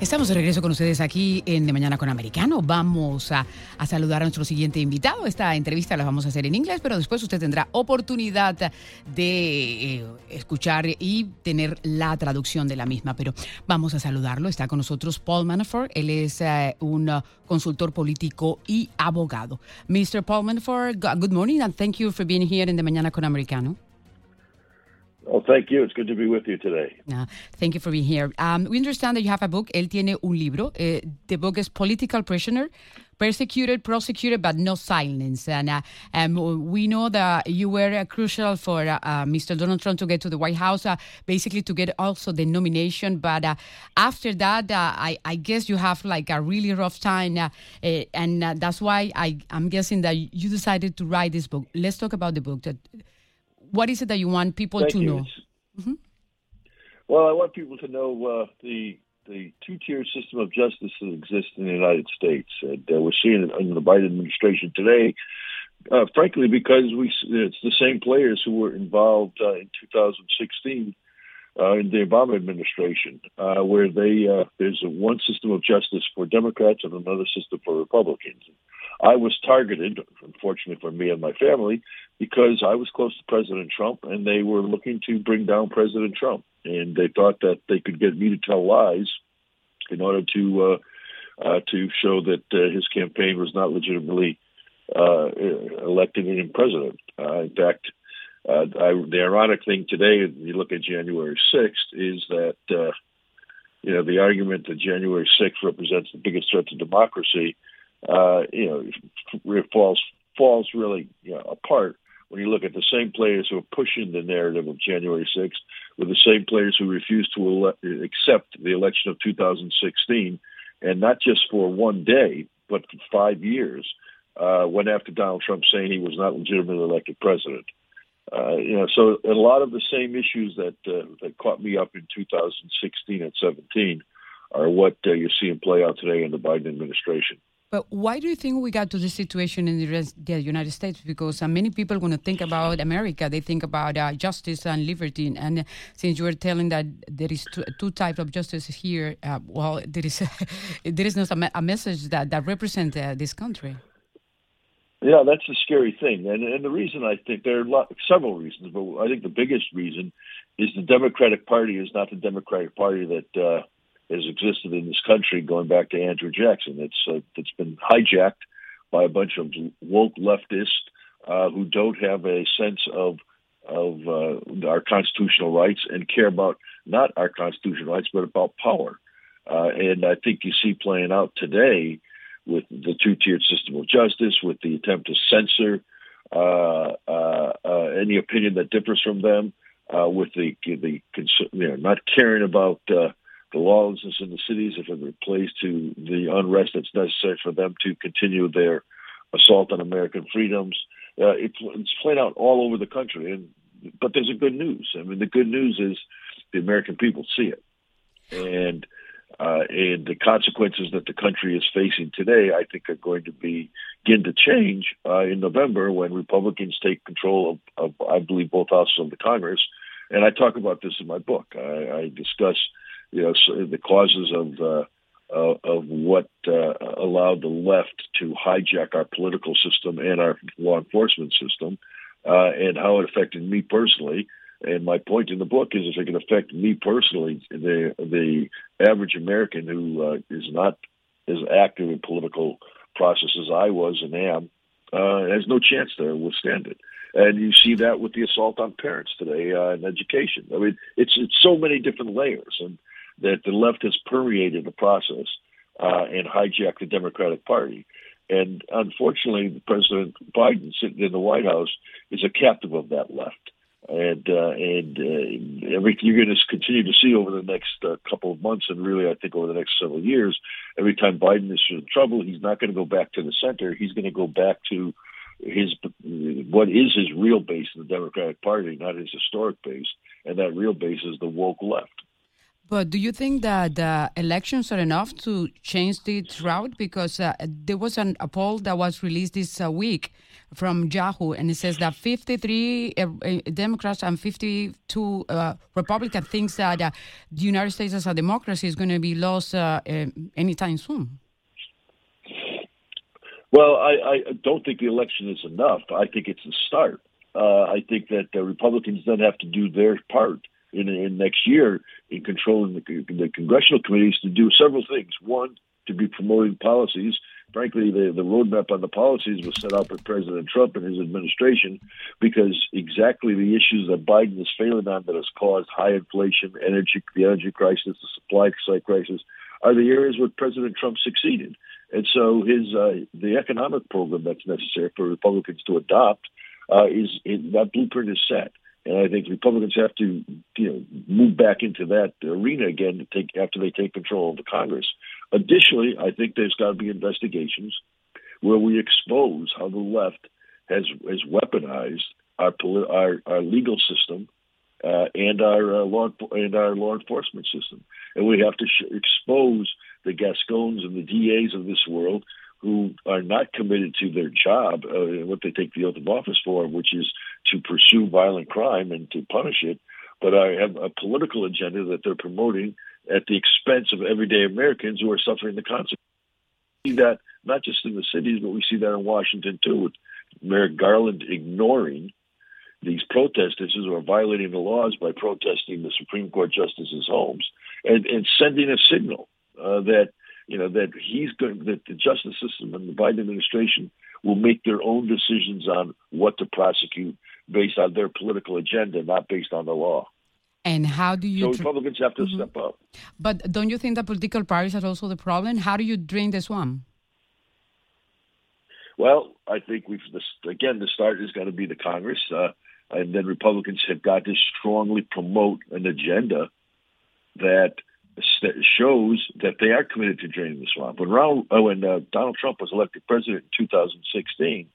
Estamos de regreso con ustedes aquí en De Mañana con Americano. Vamos a, saludar a nuestro siguiente invitado. Esta entrevista la vamos a hacer en inglés, pero después usted tendrá oportunidad de eh, escuchar y tener la traducción de la misma. Pero vamos a saludarlo. Está con nosotros Paul Manafort. Él es eh, un uh, consultor político y abogado. Mr. Paul Manafort, good morning and thank you for being here in De Mañana con Americano. Well, thank you. It's good to be with you today. Uh, thank you for being here. Um, we understand that you have a book. Él tiene un libro. Uh, the book is Political Prisoner, Persecuted, Prosecuted, but No Silence. And uh, um, we know that you were uh, crucial for uh, uh, Mr. Donald Trump to get to the White House, basically to get also the nomination. But after that, I, I, guess you have like a really rough time. and that's why I, I'm guessing that you decided to write this book. Let's talk about the book. That, what is it that you want people Thank to you. know? Mm-hmm. Well, I want people to know uh, the the two tier system of justice that exists in the United States. And uh, we're seeing it under the Biden administration today, uh, frankly, because we it's the same players who were involved uh, in 2016 uh, in the Obama administration, uh, where they uh, there's one system of justice for Democrats and another system for Republicans. I was targeted, unfortunately for me and my family, because I was close to President Trump, and they were looking to bring down President Trump, and they thought that they could get me to tell lies in order to uh, uh, to show that uh, his campaign was not legitimately uh, elected in president. In fact, uh, I, the ironic thing today, if you look at January 6th, is that uh, you know the argument that January 6th represents the biggest threat to democracy, uh, you know, falls falls really you know, apart when you look at the same players who are pushing the narrative of January 6th with the same players who refused to ele- accept the election of 2016, and not just for one day, but for five years, uh, went after Donald Trump saying he was not legitimately elected president. Uh, you know, so a lot of the same issues that uh, that caught me up in 2016 and 17 are what uh, you're seeing play out today in the Biden administration. But why do you think we got to this situation in the, the United States? Because uh, many people, when they think about America, they think about uh, justice and liberty. And since you were telling that there is two, two types of justice here, uh, well, there is there is not a, a, message that that represents uh, this country. Yeah, that's a scary thing, and and the reason I think there are lot, several reasons, but I think the biggest reason is the Democratic Party is not the Democratic Party that uh, has existed in this country going back to Andrew Jackson. It's uh, it's been hijacked by a bunch of woke leftists uh, who don't have a sense of of uh, our constitutional rights and care about not our constitutional rights but about power. Uh, and I think you see playing out today with the two-tiered system of justice, with the attempt to censor uh, uh, uh, any opinion that differs from them, uh, with the the you know, not caring about uh, the lawlessness in the cities if it plays to the unrest that's necessary for them to continue their assault on American freedoms. Uh, it's, it's playing out all over the country, and but there's a good news. I mean, the good news is the American people see it, and uh, and the consequences that the country is facing today, I think, are going to be begin to change uh, in November when Republicans take control of, of, I believe, both houses of the Congress. And I talk about this in my book. I, I discuss, you know, the causes of uh, uh, of what uh, allowed the left to hijack our political system and our law enforcement system, uh, and how it affected me personally and my point in the book is if it can affect me personally, the the average American who uh, is not as active in political process as I was and am uh, has no chance to withstand it. And you see that with the assault on parents today uh, in education. I mean, it's it's so many different layers, and that the left has permeated the process uh, and hijacked the Democratic Party. And unfortunately, President Biden sitting in the White House is a captive of that left and uh, and uh, every you're going to continue to see over the next uh, couple of months, and really, I think over the next several years, every time Biden is in trouble, he's not going to go back to the center. He's going to go back to his what is his real base in the Democratic Party, not his historic base, and that real base is the woke left. But do you think that the elections are enough to change the route? Because uh, there was an, a poll that was released this uh, week from Yahoo, and it says that 53 uh, uh Democrats and 52 uh, Republicans thinks that uh, the United States as a democracy is going to be lost anytime soon. Well, I, I, don't think the election is enough. I think it's a start. I think that the Republicans then have to do their part in, in next year in controlling the, the congressional committees to do several things. One, to be promoting policies. Frankly, the, the roadmap on the policies was set out by President Trump and his administration because exactly the issues that Biden is failing on that has caused high inflation, energy, the energy crisis, the supply side crisis, are the areas where President Trump succeeded. And so his uh, the economic program that's necessary for Republicans to adopt uh, is it, that blueprint is set. And I think Republicans have to, you know, move back into that arena again take after they take control of the Congress. Additionally, I think there's got to be investigations where we expose how the left has has weaponized our our, our legal system uh, and our uh, law and our law enforcement system, and we have to sh- expose the Gascons and the DAs of this world who are not committed to their job, uh, what they take the oath of office for, which is to pursue violent crime and to punish it, but I have a political agenda that they're promoting at the expense of everyday Americans who are suffering the consequences. We see that not just in the cities, but we see that in Washington too, with Merrick Garland ignoring these protesters who are violating the laws by protesting the Supreme Court justices' homes and, and sending a signal uh, that you know that he's going that the justice system and the Biden administration will make their own decisions on what to prosecute based on their political agenda, not based on the law. And how do you? So Republicans have to mm-hmm. step up. But don't you think that political parties are also the problem? How do you drain the swamp? Well, I think we've again the start is going to be the Congress, uh, and then Republicans have got to strongly promote an agenda that shows that they are committed to draining the swamp. When Ronald, uh, when uh, Donald Trump was elected president in 2016,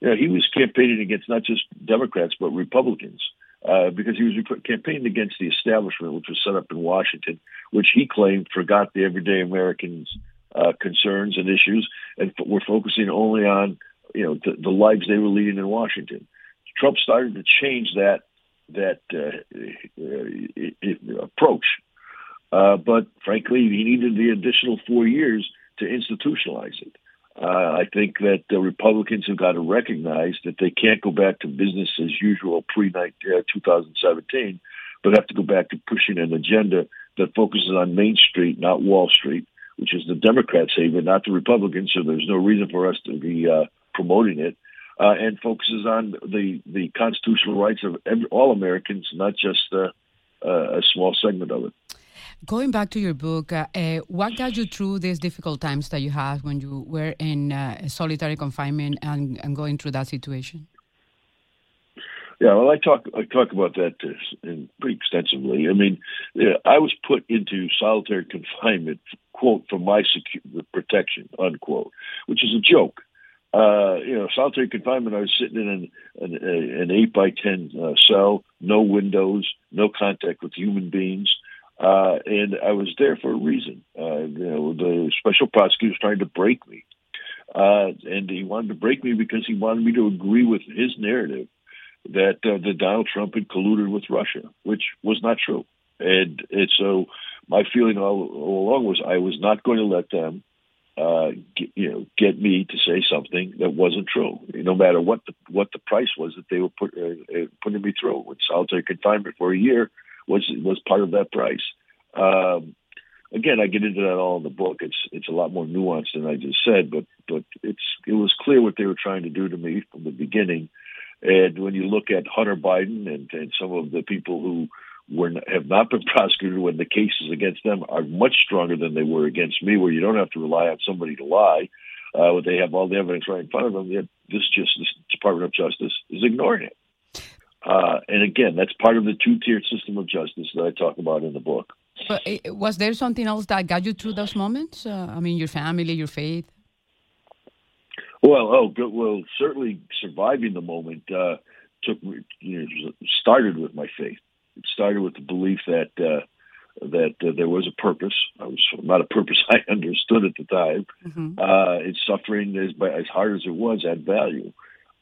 you know, he was campaigning against not just Democrats but Republicans uh, because he was campaigning against the establishment, which was set up in Washington, which he claimed forgot the everyday Americans' uh, concerns and issues, and f- were focusing only on you know the, the lives they were leading in Washington. Trump started to change that that uh, uh approach uh, but frankly, he needed the additional four years to institutionalize it. Uh, I think that the Republicans have got to recognize that they can't go back to business as usual pre uh, 2017, but have to go back to pushing an agenda that focuses on Main Street, not Wall Street, which is the Democrats' haven, not the Republicans. So there's no reason for us to be uh, promoting it. Uh, and focuses on the, the constitutional rights of every, all Americans, not just uh, uh, a small segment of it. Going back to your book, uh, uh, what got you through these difficult times that you had when you were in uh, solitary confinement and, and, going through that situation? Yeah, well, I talk I talk about that in pretty extensively. I mean, yeah, I was put into solitary confinement, quote, for my secu- protection, unquote, which is a joke. Uh, you know, solitary confinement. I was sitting in an an, an eight by ten uh, cell, no windows, no contact with human beings. Uh, and I was there for a reason. Uh, you know, the special prosecutor was trying to break me. Uh, and he wanted to break me because he wanted me to agree with his narrative that uh, Donald Trump had colluded with Russia, which was not true. And, and so my feeling all, all along was I was not going to let them, uh, get, you know, get me to say something that wasn't true, no matter what the what the price was that they were put, uh, uh putting me through with solitary confinement for a year was was part of that price. Um, again, I get into that all in the book. It's it's a lot more nuanced than I just said, but but it's it was clear what they were trying to do to me from the beginning. And when you look at Hunter Biden and, and some of the people who were have not been prosecuted when the cases against them are much stronger than they were against me, where you don't have to rely on somebody to lie. Uh, they have all the evidence right in front of them. Yet this just this Department of Justice is ignoring it. Uh, and again, that's part of the two-tiered system of justice that I talk about in the book. But eh, was there something else that got you through those moments? Uh, I mean, your family, your faith. Well, oh, well, certainly surviving the moment uh, took you know started with my faith. It started with the belief that uh, that uh, there was a purpose. I was not a purpose I understood at the time. Mm-hmm. Uh, it's suffering as as hard as it was had value,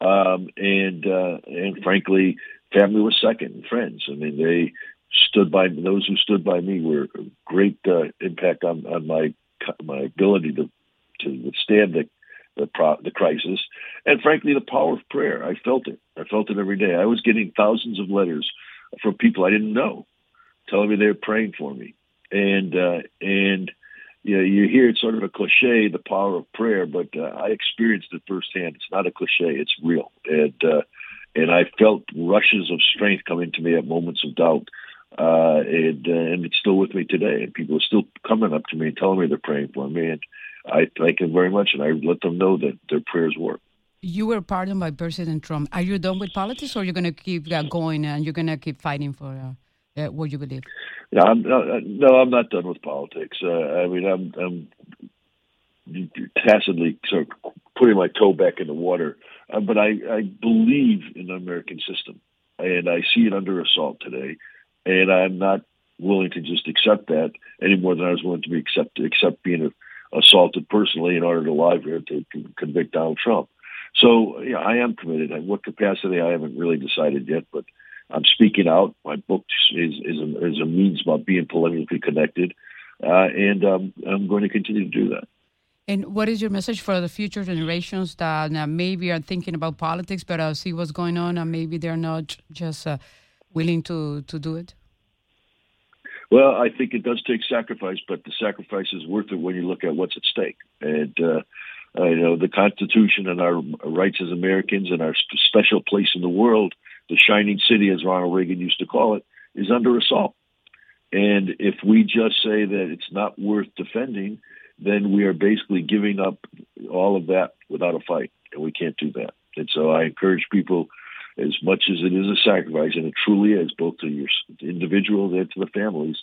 um, and uh, and frankly, family was second. Friends. I mean, they stood by those who stood by me were a great uh, impact on on my my ability to to withstand the the, pro- the crisis, and frankly, the power of prayer. I felt it. I felt it every day. I was getting thousands of letters from people I didn't know, telling me they were praying for me, and uh, and you know, you hear it's sort of a cliche, the power of prayer, but uh, I experienced it firsthand. It's not a cliche; it's real, and uh, and I felt rushes of strength coming to me at moments of doubt. Uh, and, uh, and it's still with me today. And people are still coming up to me and telling me they're praying for me. And I thank them very much, and I let them know that their prayers work. You were pardoned by President Trump. Are you done with politics, or you're going to keep uh, going and you're going to keep fighting for uh, uh, what you believe? No, I'm, uh, no, I'm not done with politics. Uh, I mean, I'm, I'm tacitly sort of putting my toe back in the water, uh, but I, I believe in the American system, and I see it under assault today, and I'm not willing to just accept that any more than I was willing to be accept accept being assaulted personally in order to lie here to convict Donald Trump. So yeah, I am committed. In what capacity I haven't really decided yet, but I'm speaking out. My book is is a, is a means about being politically connected, uh, and um, I'm going to continue to do that. And what is your message for the future generations that uh, maybe are thinking about politics, but uh, see what's going on, and maybe they're not just uh, willing to to do it? Well, I think it does take sacrifice, but the sacrifice is worth it when you look at what's at stake. And uh, uh, you know, the Constitution and our rights as Americans and our special place in the world, the shining city, as Ronald Reagan used to call it, is under assault. And if we just say that it's not worth defending, then we are basically giving up all of that without a fight, and we can't do that. And so I encourage people as much as it is a sacrifice, and it truly is, both to your individuals and to the families.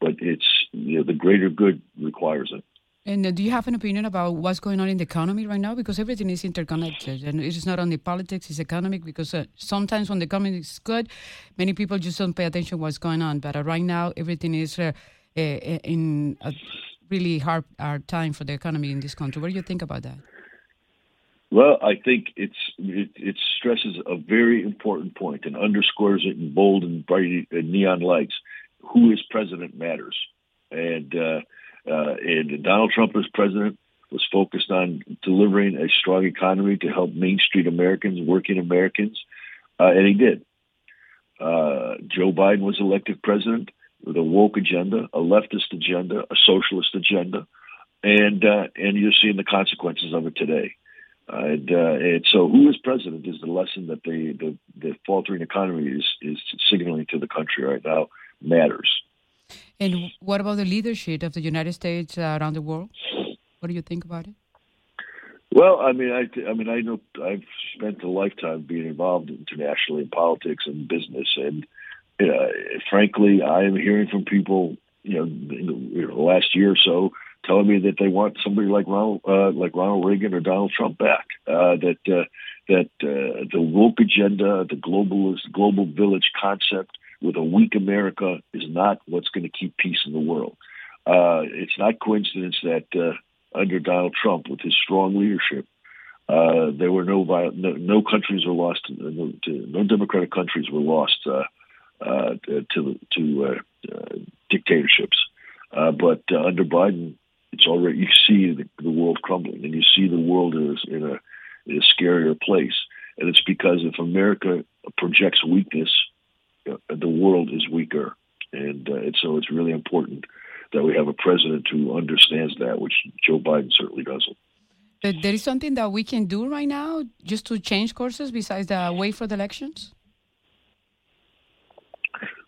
But it's you know the greater good requires it. And uh, do you have an opinion about what's going on in the economy right now? Because everything is interconnected, and it's not only politics; it's economic. Because uh, sometimes when the economy is good, many people just don't pay attention what's going on. But uh, right now, everything is uh, uh, in a really hard, hard time for the economy in this country. What do you think about that? Well, I think it's it, it, stresses a very important point and underscores it in bold and bright and neon lights. Who is president matters, and uh, uh, and Donald Trump as president was focused on delivering a strong economy to help Main Street Americans, working Americans, uh, and he did. Uh, Joe Biden was elected president with a woke agenda, a leftist agenda, a socialist agenda, and uh, and you're seeing the consequences of it today. And, uh, and so, who is president is the lesson that the, the, the faltering economy is, is signaling to the country right now matters. And what about the leadership of the United States uh, around the world? What do you think about it? Well, I mean, I, I mean, I know I've spent a lifetime being involved internationally in politics and business, and frankly, I am hearing from people, you know, in the, last year or so, telling me that they want somebody like Ronald, uh, like Ronald Reagan or Donald Trump back. Uh, that uh, that uh, the woke agenda, the globalist global village concept with a weak America is not what's going to keep peace in the world. Uh, it's not coincidence that uh, under Donald Trump, with his strong leadership, uh, there were no, no, no countries were lost, no, to, no democratic countries were lost uh, uh, to to uh, uh, dictatorships. Uh, but uh, under Biden, it's already you see the, the world crumbling, and you see the world is in a, in a scarier place. And it's because if America projects weakness, uh, the world is weaker, and, uh, and so it's really important that we have a president who understands that, which Joe Biden certainly doesn't. There is something that we can do right now just to change courses besides the wait for the elections.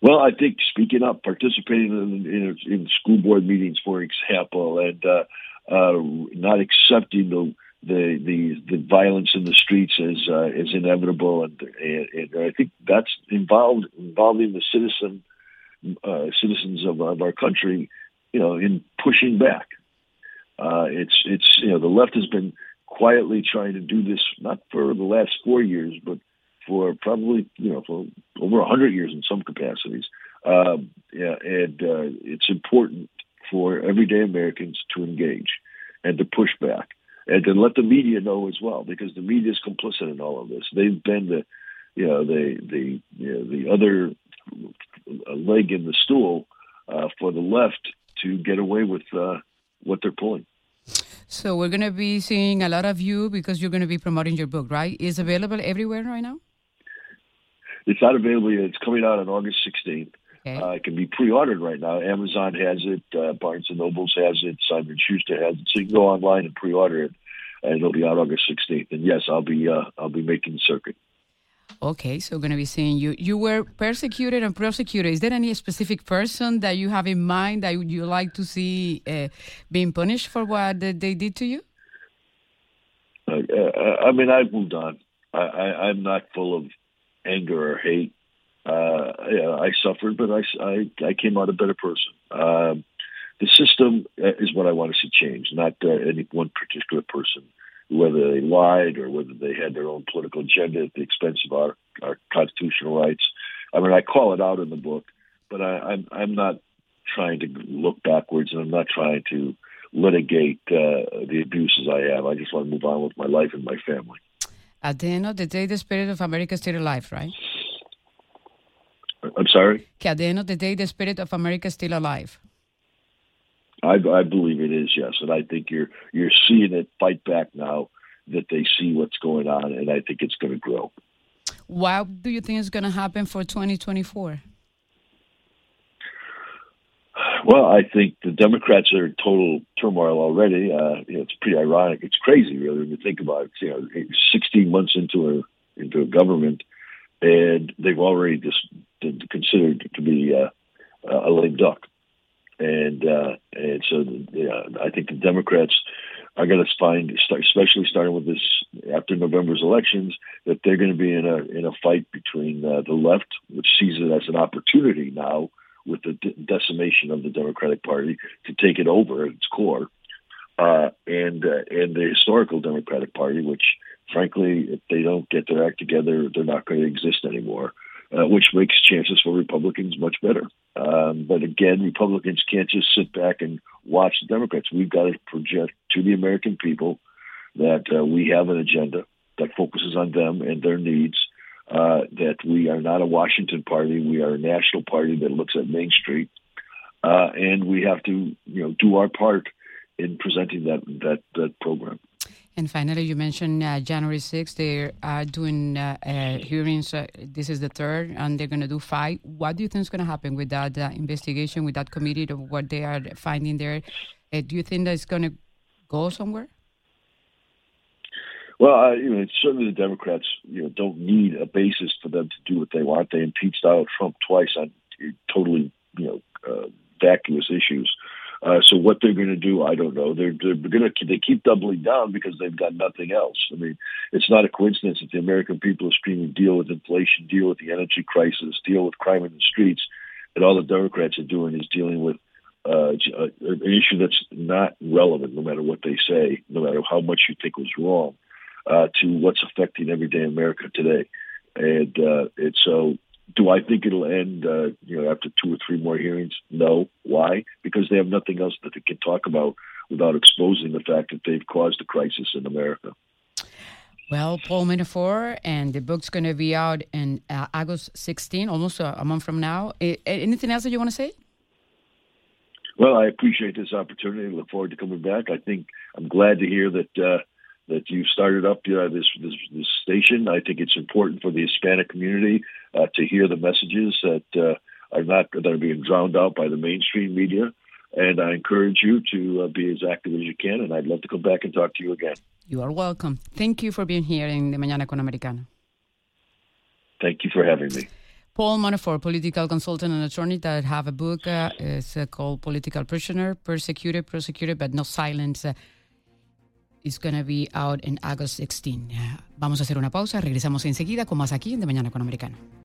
Well, I think speaking up, participating in, in, in school board meetings, for example, and uh, uh, not accepting the, the the the violence in the streets is uh, as inevitable, and, and, and, I think that's involved involving the citizen uh, citizens of, of our country, you know, in pushing back. Uh, it's it's you know the left has been quietly trying to do this not for the last four years, but for probably you know for over hundred years in some capacities. Um, yeah, and uh, it's important for everyday Americans to engage and to push back and to let the media know as well, because the media is complicit in all of this. They've been the, you know, the the you know, the other leg in the stool uh, for the left to get away with uh, what they're pulling. So we're going to be seeing a lot of you because you're going to be promoting your book, right? Is available everywhere right now? It's not available yet. It's coming out on August 16th. Okay. Uh, it can be pre-ordered right now. Amazon has it. Uh, Barnes and Nobles has it. Simon Schuster has it. So you can go online and pre-order it, and it'll be out August 16th. And yes, I'll be uh, I'll be making the circuit. Okay, so going to be seeing you. You were persecuted and prosecuted. Is there any specific person that you have in mind that you like to see uh, being punished for what they did to you? Uh, uh, I mean, I've moved on. I, I, I'm not full of anger or hate uh, yeah, I suffered, but I, I, I came out a better person. Um, the system uh, is what I want to see change, not uh, any one particular person, whether they lied or whether they had their own political agenda at the expense of our, our constitutional rights. I mean, I call it out in the book, but I, I'm, I'm not trying to look backwards and I'm not trying to litigate uh, the abuses I have. I just want to move on with my life and my family. At the end of the day, the spirit of America is still alive, right? I'm sorry? Que at the end of the day, the spirit of America is still alive. I, I believe it is, yes. And I think you're you're seeing it fight back now that they see what's going on, and I think it's going to grow. What do you think is going to happen for 2024? Well, I think the Democrats are in total turmoil already. Uh, you know, it's pretty ironic. It's crazy, really, when you think about it. You know, 16 months into a into a government, and they've already just considered to be uh, a lame duck. And uh, and so yeah, I think the Democrats are going to find, especially starting with this after November's elections, that they're going to be in a in a fight between uh, the left, which sees it as an opportunity now with the decimation of the Democratic Party to take it over at its core, uh, and uh, and the historical Democratic Party, which frankly, if they don't get their act together, they're not going to exist anymore uh, which makes chances for Republicans much better. Um, but again, Republicans can't just sit back and watch the Democrats. We've got to project to the American people that uh, we have an agenda that focuses on them and their needs. Uh, that we are not a Washington party, we are a national party that looks at Main Street, uh, and we have to, you know, do our part in presenting that that that program. And finally, you mentioned uh, January 6th, they are doing uh, uh, hearings. Uh, this is the third, and they're going to do five. What do you think is going to happen with that uh, investigation, with that committee, of what they are finding there? Uh, do you think that it's going to go somewhere? Well, you know, certainly the Democrats, you know, don't need a basis for them to do what they want. They impeached Donald Trump twice on totally, you know, vacuous issues. Uh, so what they're going to do, I don't know. They're, they're going to they keep doubling down because they've got nothing else. I mean, it's not a coincidence that the American people are screaming, "Deal with inflation, deal with the energy crisis, deal with crime in the streets," and all the Democrats are doing is dealing with uh, uh an issue that's not relevant, no matter what they say, no matter how much you think was wrong, uh, to what's affecting everyday America today. And uh, and so do I think it'll end, uh, you know, after two or three more hearings? No. Why? Because they have nothing else that they can talk about without exposing the fact that they've caused a crisis in America. Well, Paul Manafort, and the book's going to be out in uh, August 16, almost a, month from now. anything else that you want to say? Well, I appreciate this opportunity. I look forward to coming back. I think I'm glad to hear that uh, that you started up uh, this, this, this station. I think it's important for the Hispanic community uh, to hear the messages that uh, are not that are being drowned out by the mainstream media. And I encourage you to uh, be as active as you can. And I'd love to come back and talk to you again. You are welcome. Thank you for being here in the Mañana con Americano. Thank you for having me. Paul Manafort, political consultant and attorney that have a book uh, it's, uh, called Political Prisoner, Persecuted, Prosecuted, but No Silence. It's gonna be out in August 16. Vamos a hacer una pausa, regresamos enseguida con más aquí en De Mañana con Americano.